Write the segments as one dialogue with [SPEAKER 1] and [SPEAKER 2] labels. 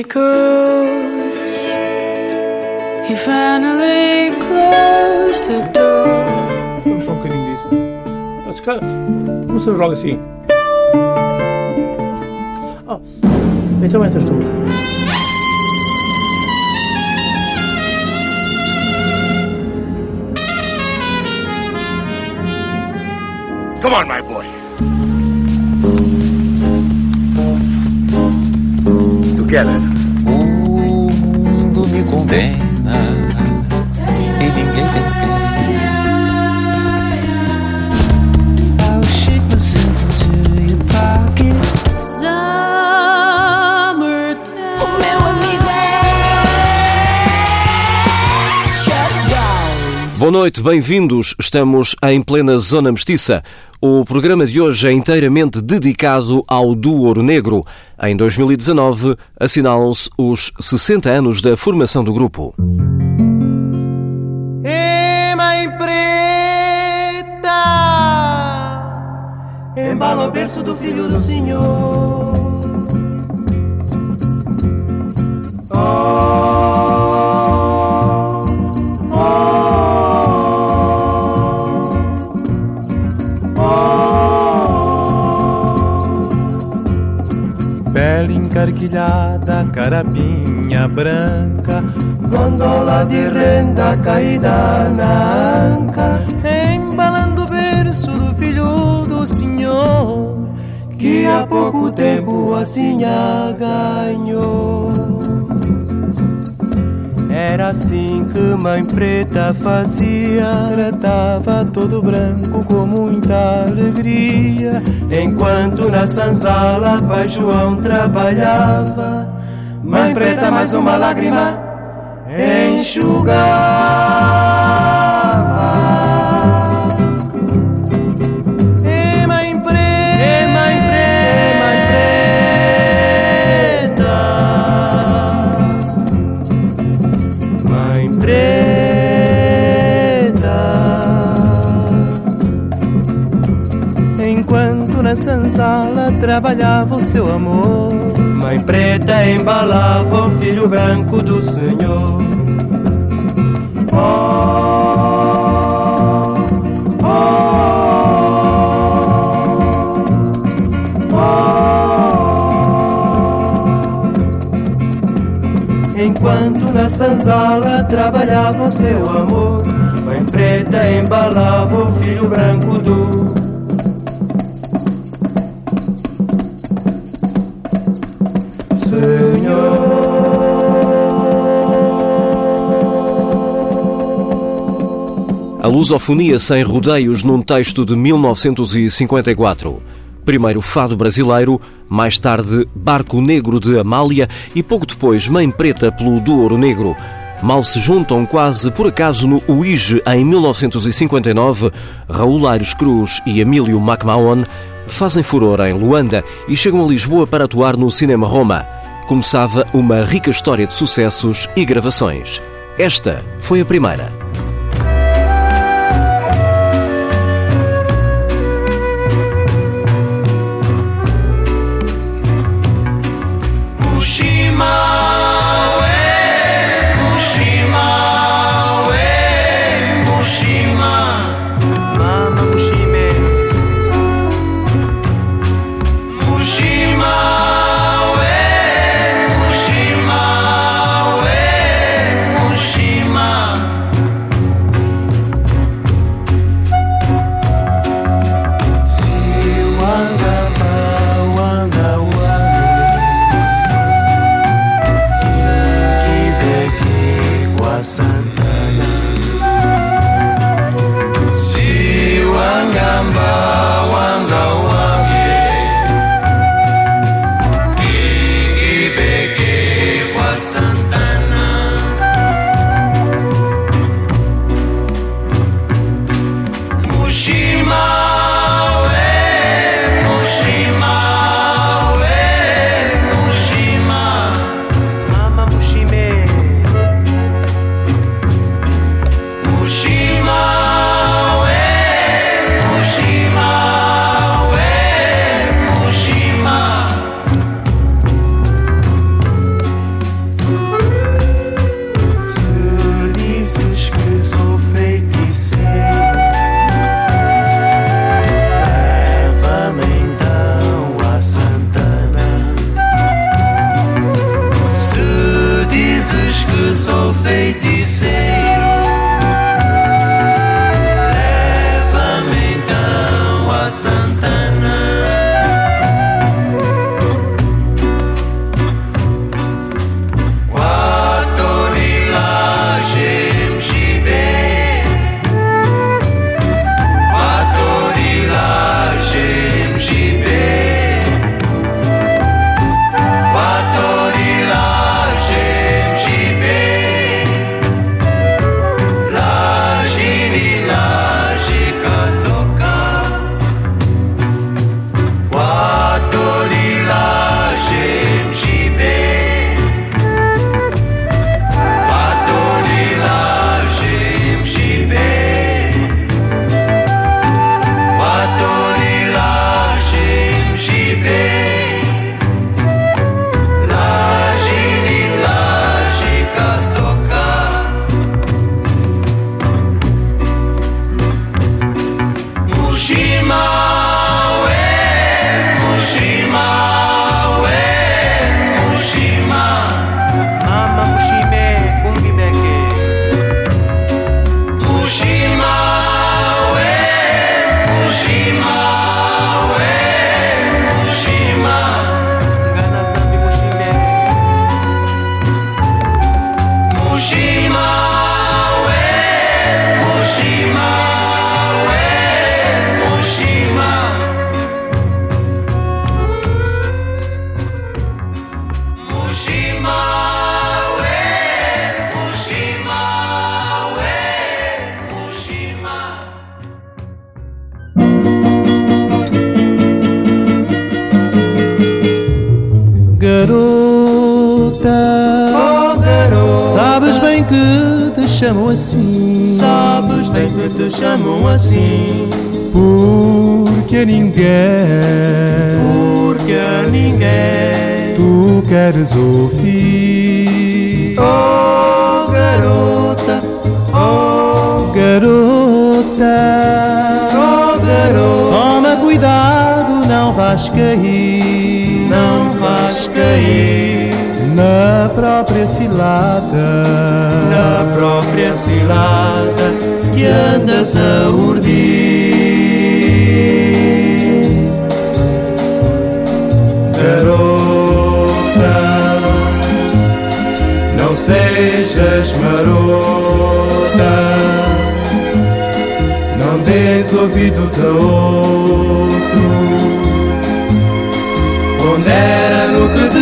[SPEAKER 1] echoes. He finally closed the door.
[SPEAKER 2] Vamos só um bocadinho disso. Mas, cara, vamos fazer logo assim. Oh, então entras tu.
[SPEAKER 3] Come on, my boy. Together.
[SPEAKER 4] Condena e ninguém tem pena.
[SPEAKER 5] É.
[SPEAKER 6] Boa noite, bem-vindos. Estamos em plena zona mestiça. O programa de hoje é inteiramente dedicado ao duo Ouro Negro. Em 2019, assinalam-se os 60 anos da formação do grupo.
[SPEAKER 7] E mãe preta Embala o berço do filho do Senhor Oh, carapinha branca. Gondola de renda caída na anca. Embalando o berço do filho do senhor Que há pouco tempo assim a ganhou. Era assim que mãe preta fazia. Tratava todo branco com muita alegria. Enquanto na sanzala pai João trabalhava Mãe preta mais uma lágrima enxugava E mãe preta, e mãe preta, mãe preta. Enquanto na senzala trabalhava o seu amor, mãe preta embalava o filho branco do Senhor. Oh, Enquanto na sanzala trabalhava seu amor Mãe preta embalava o filho branco do
[SPEAKER 6] lusofonia sem rodeios num texto de 1954. Primeiro Fado Brasileiro, mais tarde Barco Negro de Amália e pouco depois Mãe Preta pelo Douro Negro. Mal se juntam quase por acaso no UIGE em 1959, Raul Aires Cruz e Emílio MacMahon fazem furor em Luanda e chegam a Lisboa para atuar no Cinema Roma. Começava uma rica história de sucessos e gravações. Esta foi a primeira.
[SPEAKER 8] ninguém,
[SPEAKER 7] porque ninguém.
[SPEAKER 8] Tu queres ouvir.
[SPEAKER 7] Oh garota, oh
[SPEAKER 8] garota,
[SPEAKER 7] oh garota,
[SPEAKER 8] toma cuidado, não vais cair,
[SPEAKER 7] não vais cair.
[SPEAKER 8] Na própria cilada,
[SPEAKER 7] na própria cilada que andas a urdir.
[SPEAKER 8] garota, não sejas marota, não des ouvidos a outro, pondera no que te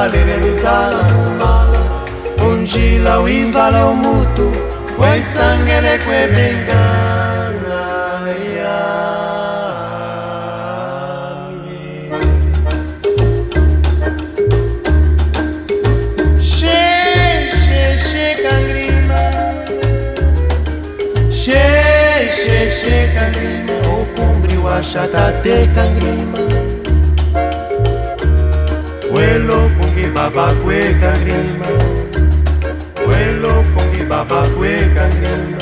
[SPEAKER 7] valere di sala mala un gila o in vala o mutu quel sangue ne Che, venga Che che che cangrima, o cumbri o achata te cangrima. Vuelo con Welo pongi baba kwe kangrema Welo pongi baba kwe kangrema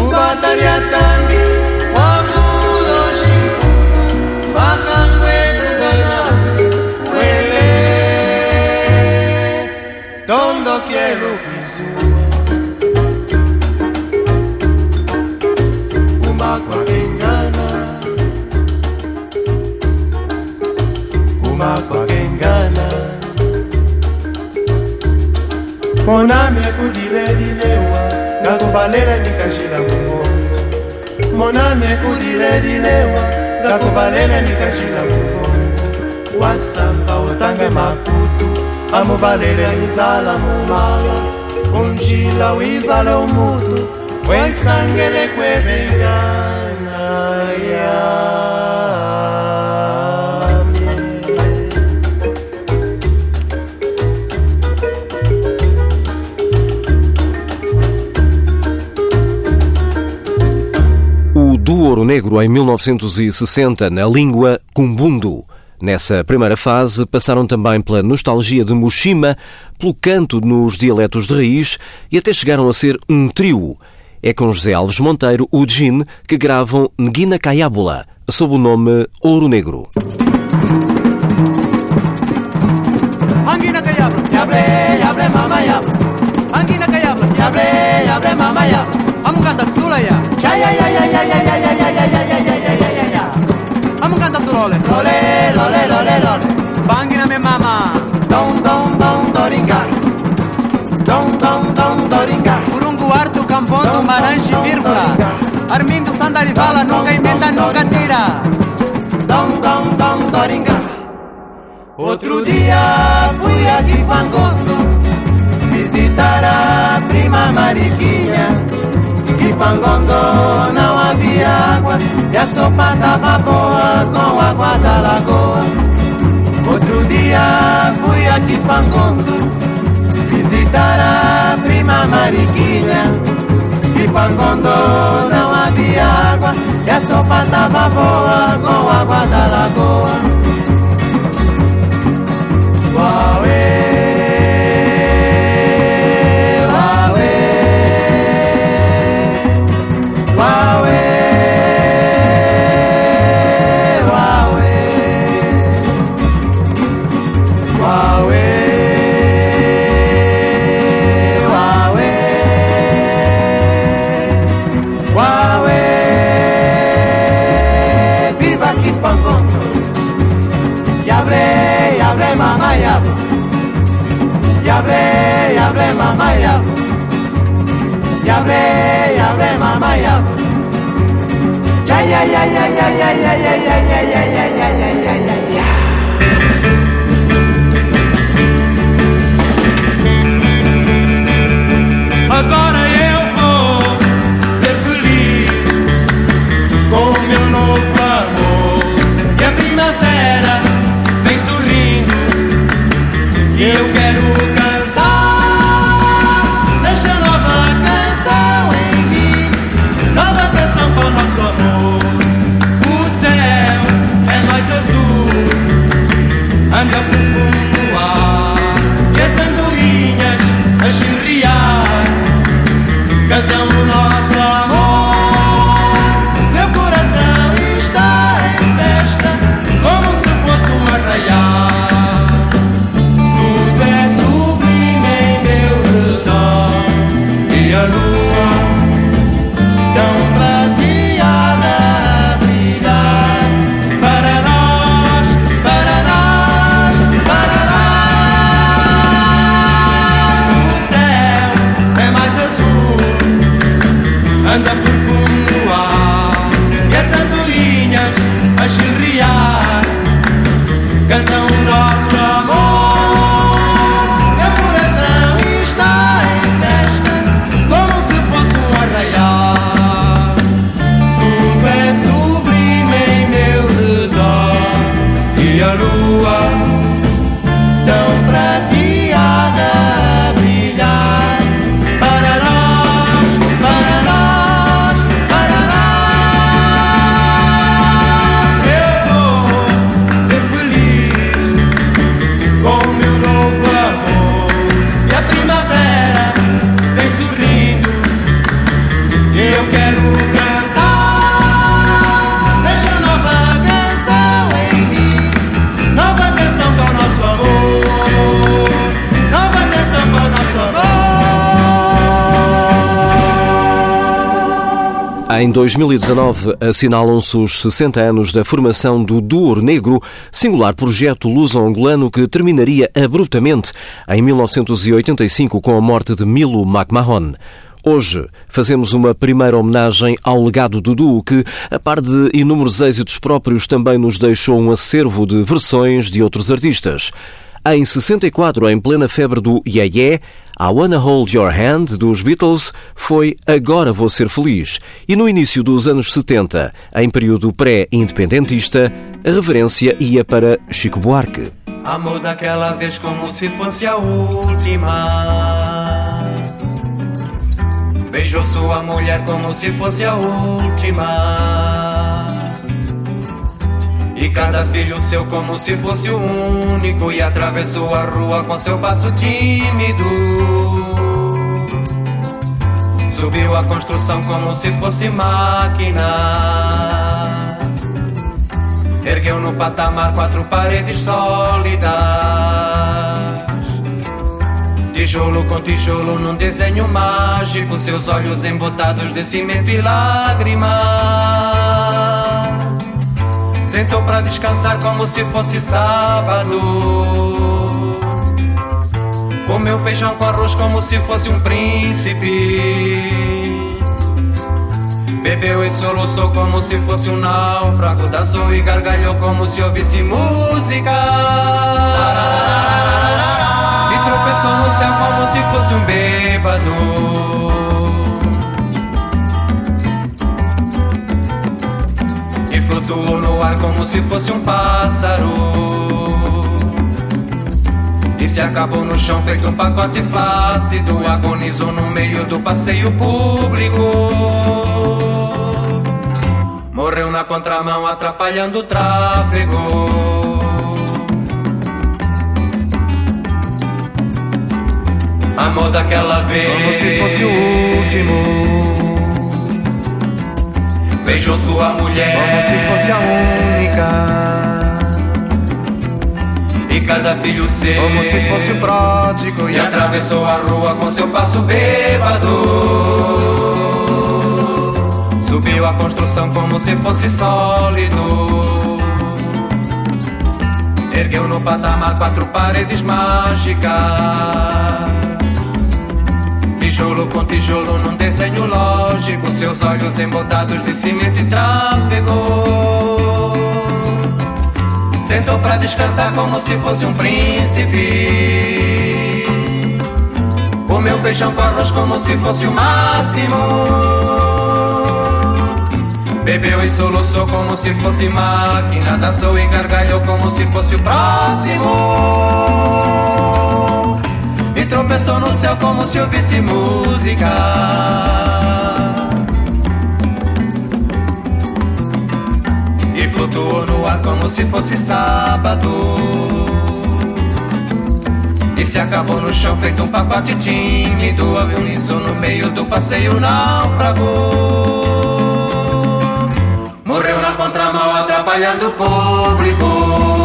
[SPEAKER 7] Ubatariatangi monami ekudiledilewa ngakuvalela mikajila mungu. Monami ekudiledilewa ngakuvalela mikajila mungu. Wasamba utange makutu amuvalele inzala mumala. Unjila wivale umutu wesangele
[SPEAKER 6] kwebenga. Ouro Negro em 1960 na língua Kumbundo. Nessa primeira fase passaram também pela nostalgia de Mushima, pelo canto nos dialetos de raiz e até chegaram a ser um trio. É com José Alves Monteiro, o Jin, que gravam Nguina Caiábula, sob o nome Ouro Negro.
[SPEAKER 9] Angina Vamos cantar sulole. Lole, lole, lole, lole. Bangina me mama. Dom dom dom doringa. Dom dom dom doringa. Urungu Arto Campondo Marange vírgula. Armindo Sandalivala nunca emenda nunca tira. Dom dom dom doringa.
[SPEAKER 7] Outro dia fui a Kipangondo visitar a prima Mariquinha. Kipangondo não havia água e a sopa tava boa com água da lagoa. Outro dia fui a Kipangondo visitar a prima Mariquinha. Kipangondo não havia água e a sopa tava boa com água da lagoa. Em
[SPEAKER 6] 2019 assinalam-se os 60 anos da formação do Duor Negro, singular projeto luso-angolano que terminaria abruptamente em 1985 com a morte de Milo McMahon. Hoje fazemos uma primeira homenagem ao legado do duo que, a par de inúmeros êxitos próprios, também nos deixou um acervo de versões de outros artistas. Em 64, em plena febre do Yeah Yeah, a Wanna Hold Your Hand dos Beatles foi Agora Vou Ser Feliz. E no início dos anos 70, em período pré-independentista, a reverência ia para Chico Buarque.
[SPEAKER 10] Amor daquela vez como se fosse a última. Beijou sua mulher como se fosse a última. E cada filho seu como se fosse o único. E atravessou a rua com seu passo tímido. Subiu a construção como se fosse máquina. Ergueu no patamar quatro paredes sólidas. Tijolo com tijolo num desenho mágico. Seus olhos embotados de cimento e lágrimas Sentou pra descansar como se fosse sábado. Comeu feijão com arroz como se fosse um príncipe. Bebeu e soluçou como se fosse um náufrago. Dançou e gargalhou como se ouvisse música. E tropeçou no céu como se fosse um bêbado. Flutuou no ar como se fosse um pássaro. E se acabou no chão feito um pacote flácido. Agonizou no meio do passeio público. Morreu na contramão atrapalhando o tráfego. Amor daquela vez, como se fosse o último. Beijou sua mulher como se fosse a única. E cada filho seu como se fosse o pródigo. E atravessou a rua com seu passo bêbado. Subiu a construção como se fosse sólido. Ergueu no patamar quatro paredes mágicas com tijolo num desenho lógico, seus olhos embotados de cimento e tráfego. Sentou pra descansar como se fosse um príncipe. Comeu feijão com arroz como se fosse o máximo. Bebeu e soluçou como se fosse máquina. Dançou e gargalhou como se fosse o próximo tropeçou no céu como se ouvisse música. E flutuou no ar como se fosse sábado. E se acabou no chão feito um pacote tímido Agonizou no meio do passeio náufrago Morreu na contramão atrapalhando o público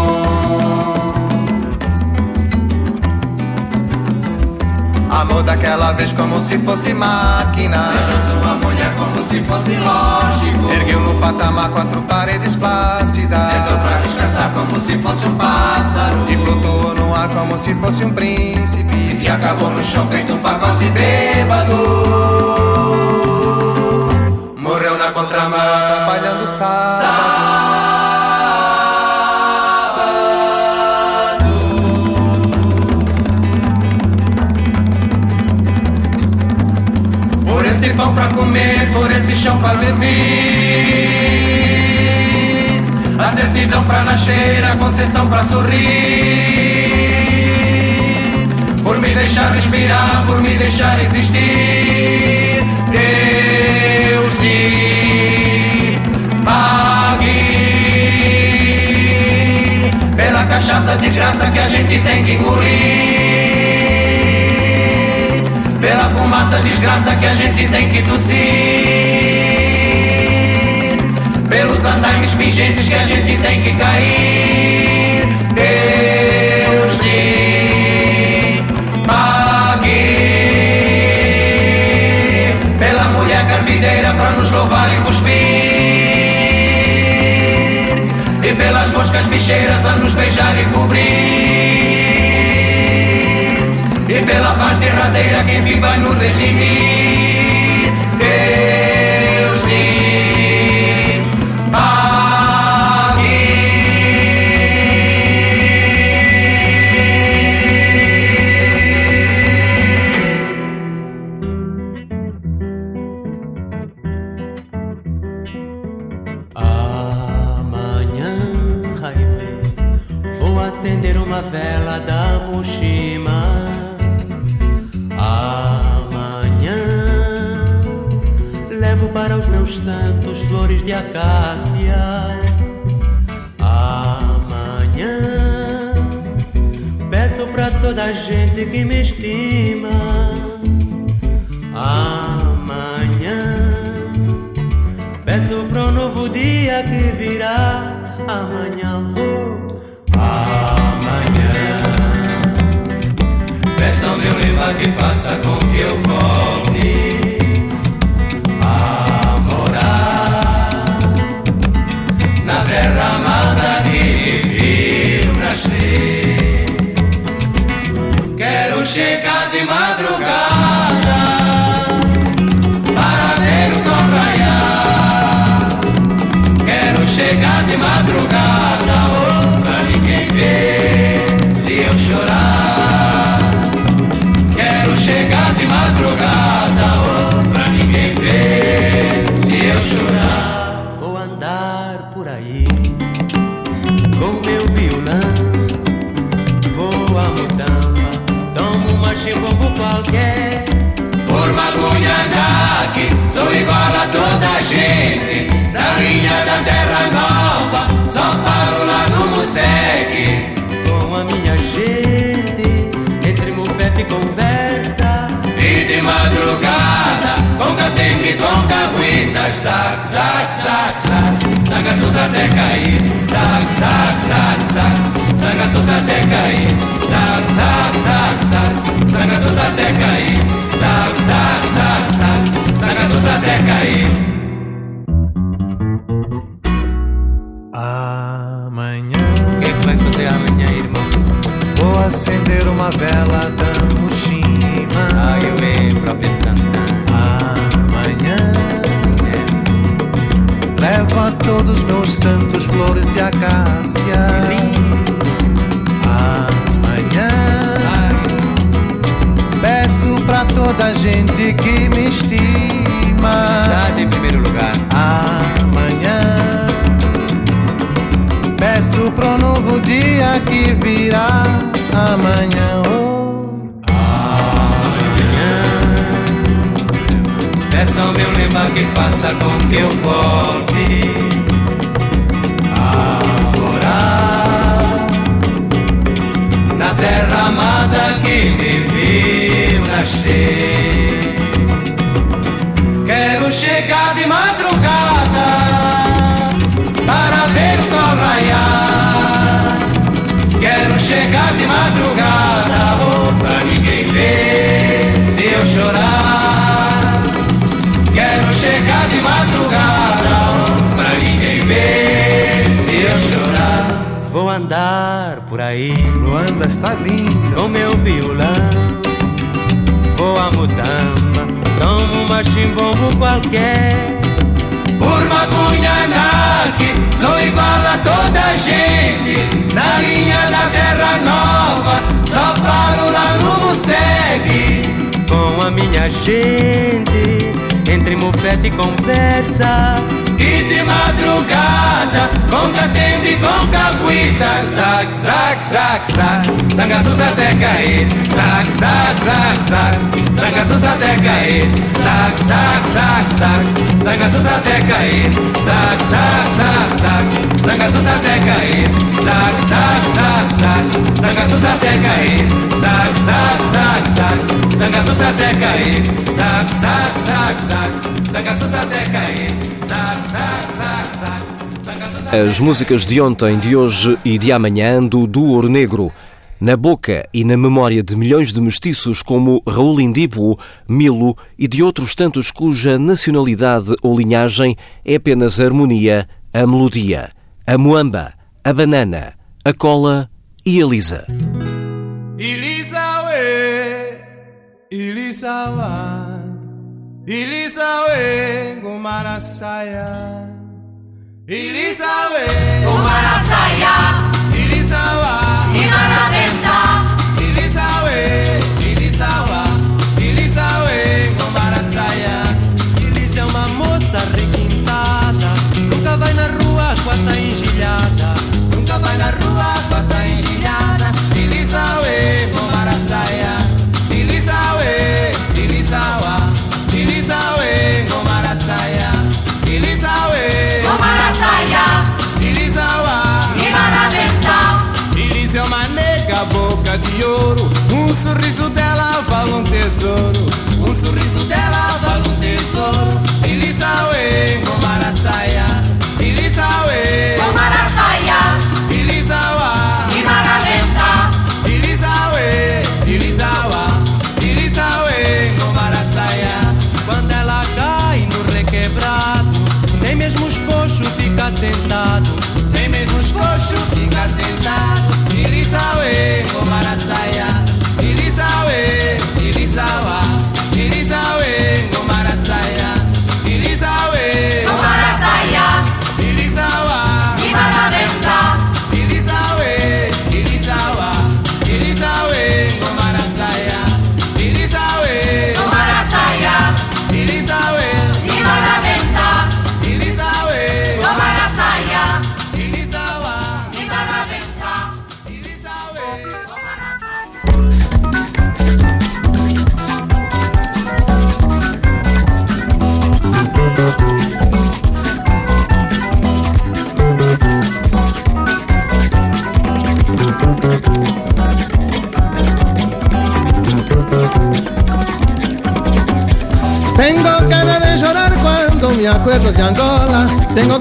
[SPEAKER 10] Amor daquela vez como se fosse máquina.
[SPEAKER 11] Beijou sua mulher como se fosse lógico.
[SPEAKER 10] Ergueu no patamar quatro paredes plácidas.
[SPEAKER 11] Sentou pra descansar como se fosse um pássaro.
[SPEAKER 10] E flutuou no ar como se fosse um príncipe.
[SPEAKER 11] E se acabou no chão feito um pacote bêbado.
[SPEAKER 10] Morreu na contramão atrapalhando o sábado.
[SPEAKER 11] esse pra comer, por esse chão pra beber. A certidão pra nascer, a concessão pra sorrir. Por me deixar respirar, por me deixar existir. Deus me pague pela cachaça desgraça que a gente tem que engolir fumaça, desgraça que a gente tem que tossir. Pelos andaimes pingentes que a gente tem que cair. Deus lhe pague pela mulher carpideira pra nos louvar e
[SPEAKER 10] cuspir. E pelas moscas bicheiras a nos beijar e cobrir. Pela paz derradeira quem vive vai nos
[SPEAKER 9] andar por aí com meu violão. Vou a mutampa, tomo uma chimbombo qualquer.
[SPEAKER 10] Por Magunhanaque Sou igual a toda a gente Na linha da terra nova Só paro lá no Museque
[SPEAKER 9] Com a minha gente, entre mufete e conversa.
[SPEAKER 10] E de madrugada, com catembe com caguitas, zac, zac, zac, zac, sangaços até cair, zac, zac, zac, zac, sangaços até cair, zac, zac, zac, zac, sangaços até cair, zac, zac, zac, zac, sangaços até cair.
[SPEAKER 8] Amanhã.
[SPEAKER 9] O que, é vai fazer amanhã, irmão?
[SPEAKER 8] vou acender uma vela a todos meus santos flores e acácia. Amanhã peço pra toda a gente que me estima.
[SPEAKER 9] Cidade em primeiro lugar.
[SPEAKER 8] Amanhã peço pro novo dia que virá. Amanhã, oh.
[SPEAKER 10] Peça ao meu lema que faça com que eu volte amada que me viu nascer. Quero chegar de madrugada para ver o sol raiar. Quero chegar de madrugada oh, pra ninguém ver se eu chorar.
[SPEAKER 9] Andar por aí
[SPEAKER 8] Luanda está linda.
[SPEAKER 9] com meu violão. Vou a mutamba, tomo uma chimbombo qualquer.
[SPEAKER 10] Por Magunhanaque, sou igual a toda a gente. Na linha da terra nova, só paro lá no Musegue.
[SPEAKER 9] Com a minha gente, entre mufete e conversa.
[SPEAKER 10] E de madrugada, com catembe e com caguita Zac, zac, zac, zac, sangaços até cair Zac, zac, zac, zac, sangaços até cair Zac, zac, zac, zac, sangaços até cair Zac, zac, zac, zac, sangaços até cair Zac, zac, zac, zac, sangaços até cair Zac, zac, zac, zac, sangaços até cair Zac, zac, zac, zac, sangaços até cair
[SPEAKER 6] As músicas de ontem, de hoje e de amanhã do Ouro Negro. Na boca e na memória de milhões de mestiços como Raul Indipo, Milo e de outros tantos cuja nacionalidade ou linhagem é apenas a harmonia, a melodia, a muamba, a banana, a cola e a Lisa.
[SPEAKER 10] Ilisawe, Ilisawa, Ilisawe, Gumarasaya. Ilisawe,
[SPEAKER 12] Gumarasaya,
[SPEAKER 10] Ilisawa,
[SPEAKER 12] Imaraventa,
[SPEAKER 10] Ilisawe, Ilisawa, Ilisawe, Gumarasaya.
[SPEAKER 9] Elisa é uma moça requintada. Nunca vai na rua com essa engilhada
[SPEAKER 10] Nunca vai na rua com essa engilhada. Ilisawe, Gumarasaya. Ilisawe, Ilisawa, de ouro.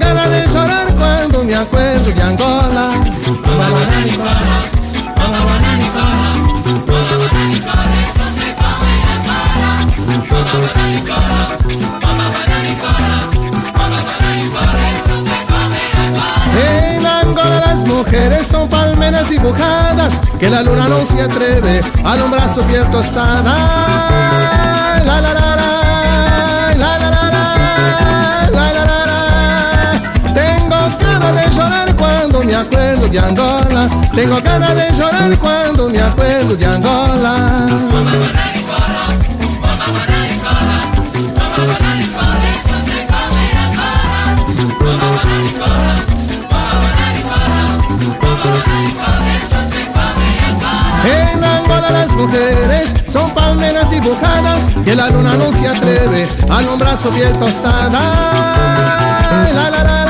[SPEAKER 8] De llorar cuando me acuerdo de Angola. En Angola las mujeres son palmeras dibujadas que la luna no se atreve a alumbrar su piel tostada. La la la, me acuerdo de Angola. Tengo ganas de llorar cuando me acuerdo de Angola. En Angola las mujeres son palmeras dibujadas que la luna no se atreve a alumbrar su piel tostada. La la, la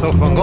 [SPEAKER 8] toch van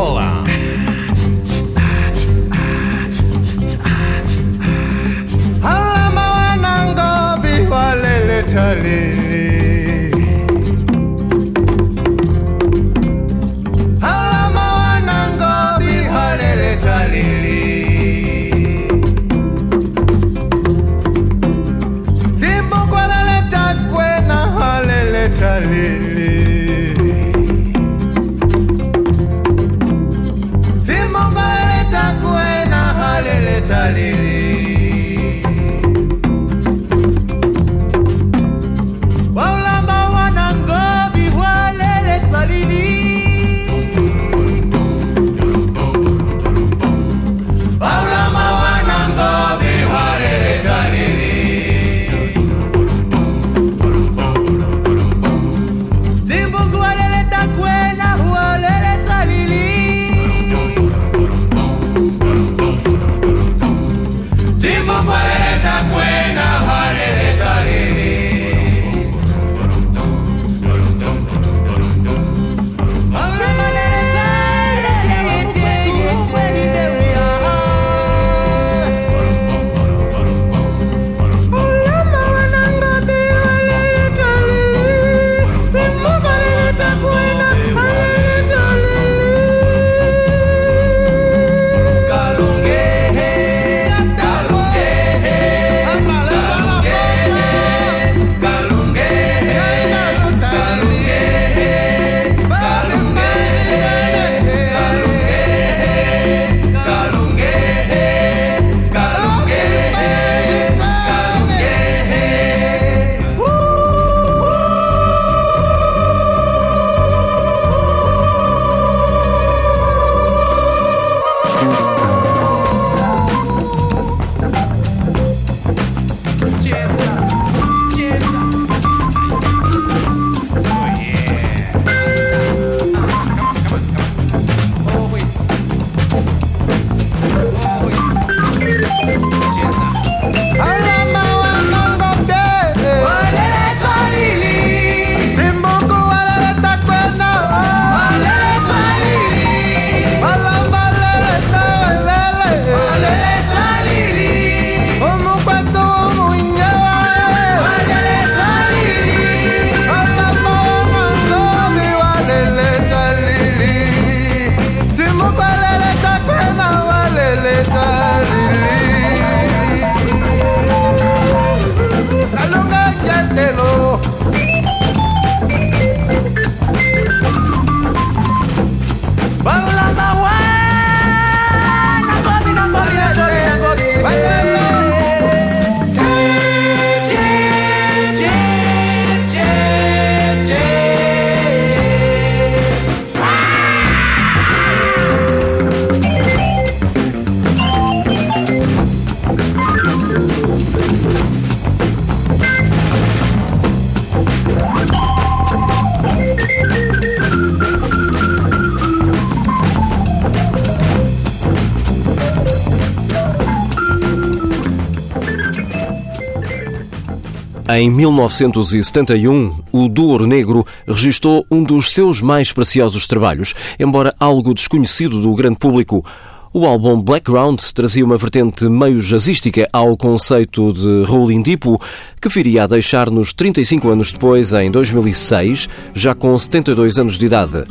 [SPEAKER 6] Em 1971, o Duor Negro registou um dos seus mais preciosos trabalhos, embora algo desconhecido do grande público. O álbum Blackground trazia uma vertente meio jazzística ao conceito de Rolling Deepo, que viria a deixar-nos 35 anos depois, em 2006, já com 72 anos de idade.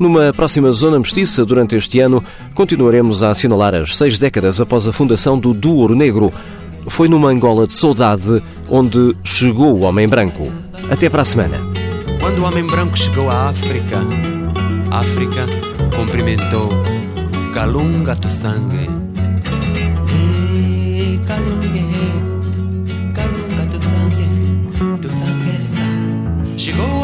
[SPEAKER 6] Numa próxima Zona Mestiça, durante este ano, continuaremos a assinalar as seis décadas após a fundação do Duor Negro. Foi numa Angola de saudade onde chegou o Homem Branco. Até para a semana.
[SPEAKER 13] Quando o Homem Branco chegou à África, a África cumprimentou Kalunga tu sangue.
[SPEAKER 7] Hey, Kalunga, Kalunga tu sangue, tu sangue essa. Chegou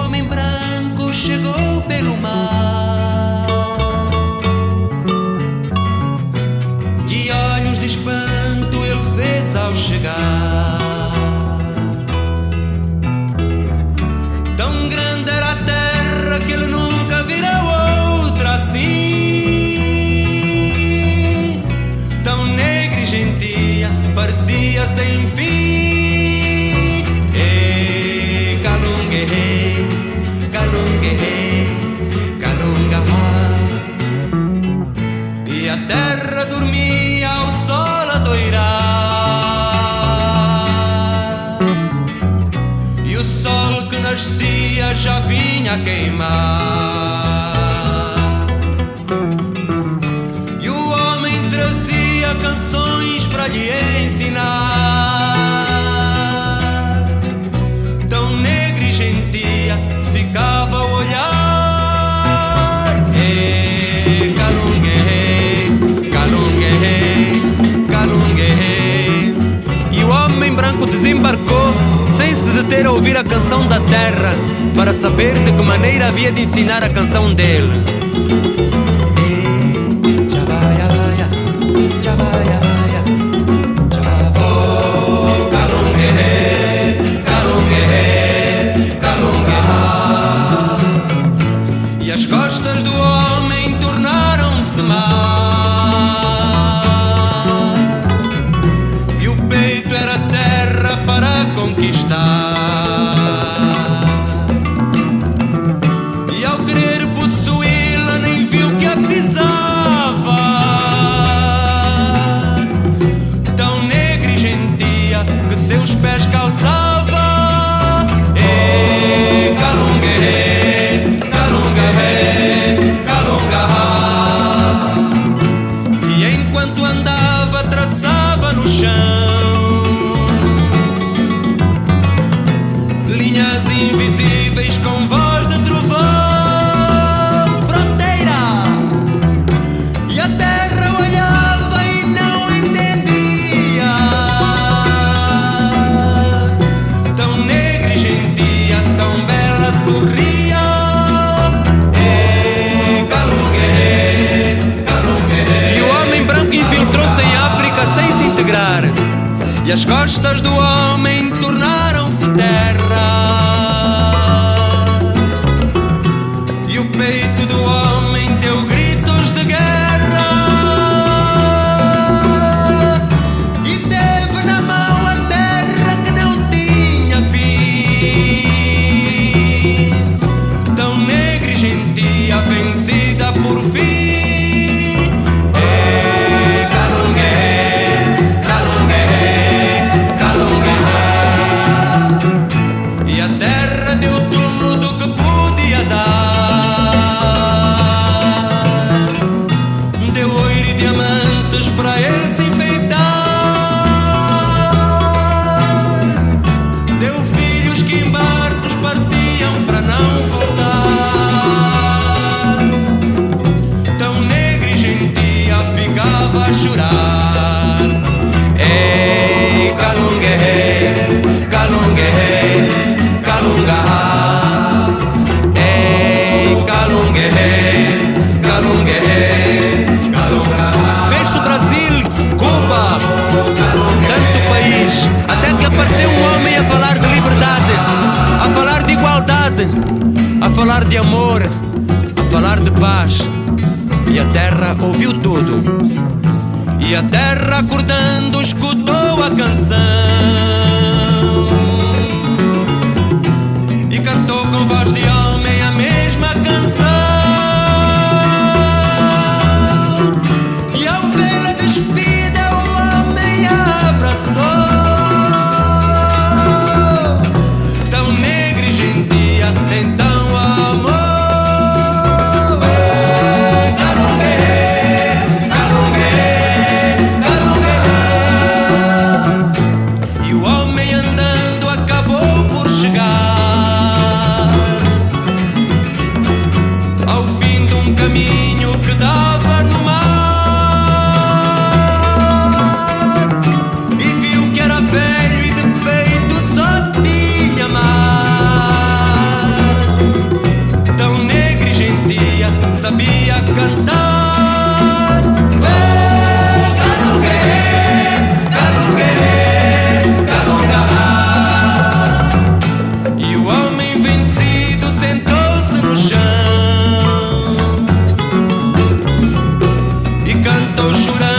[SPEAKER 7] já vinha ter a ouvir a canção da terra para saber de que maneira havia de ensinar a canção dele. E as costas do homem a falar de amor, a falar de paz. E a terra ouviu tudo. E a terra acordando escutou a canção. E cantou com voz de alma. should I?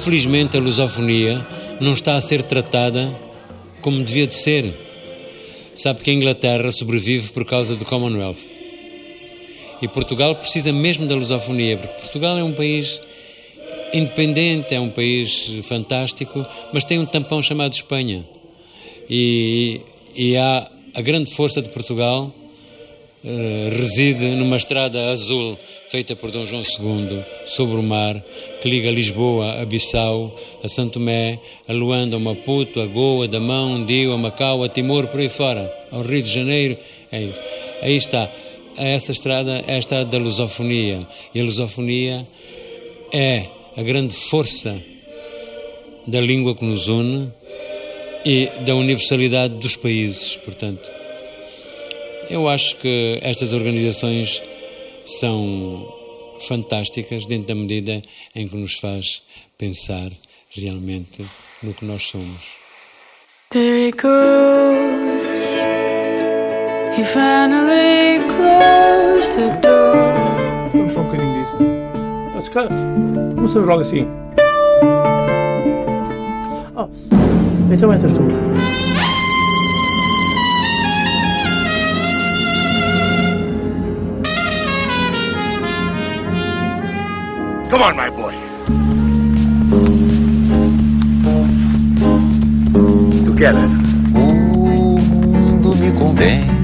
[SPEAKER 14] Infelizmente, a lusofonia não está a ser tratada como devia de ser. Sabe que a Inglaterra sobrevive por causa do Commonwealth. E Portugal precisa mesmo da lusofonia, porque Portugal é um país independente, é um país fantástico, mas tem um tampão chamado Espanha. E, e há a grande força de Portugal reside numa estrada azul feita por Dom João II sobre o mar que liga Lisboa a Bissau, a Santo Tomé, a Luanda, a Maputo, a Goa, Damão, Dio, a Macau, a Timor, por aí fora, ao Rio de Janeiro. É isso. Aí está. Essa estrada é a estrada da lusofonia. E a lusofonia é a grande força da língua que nos une e da universalidade dos países, portanto. Eu acho que estas organizações são fantásticas dentro da medida em que nos faz pensar realmente no que nós somos.
[SPEAKER 1] There he goes. He finally closed the door.
[SPEAKER 2] Vamos só um bocadinho disso. Mas, cara, começamos logo assim. Oh, então entras tu.
[SPEAKER 3] Come on, my boy. Together.
[SPEAKER 4] O mundo me condena.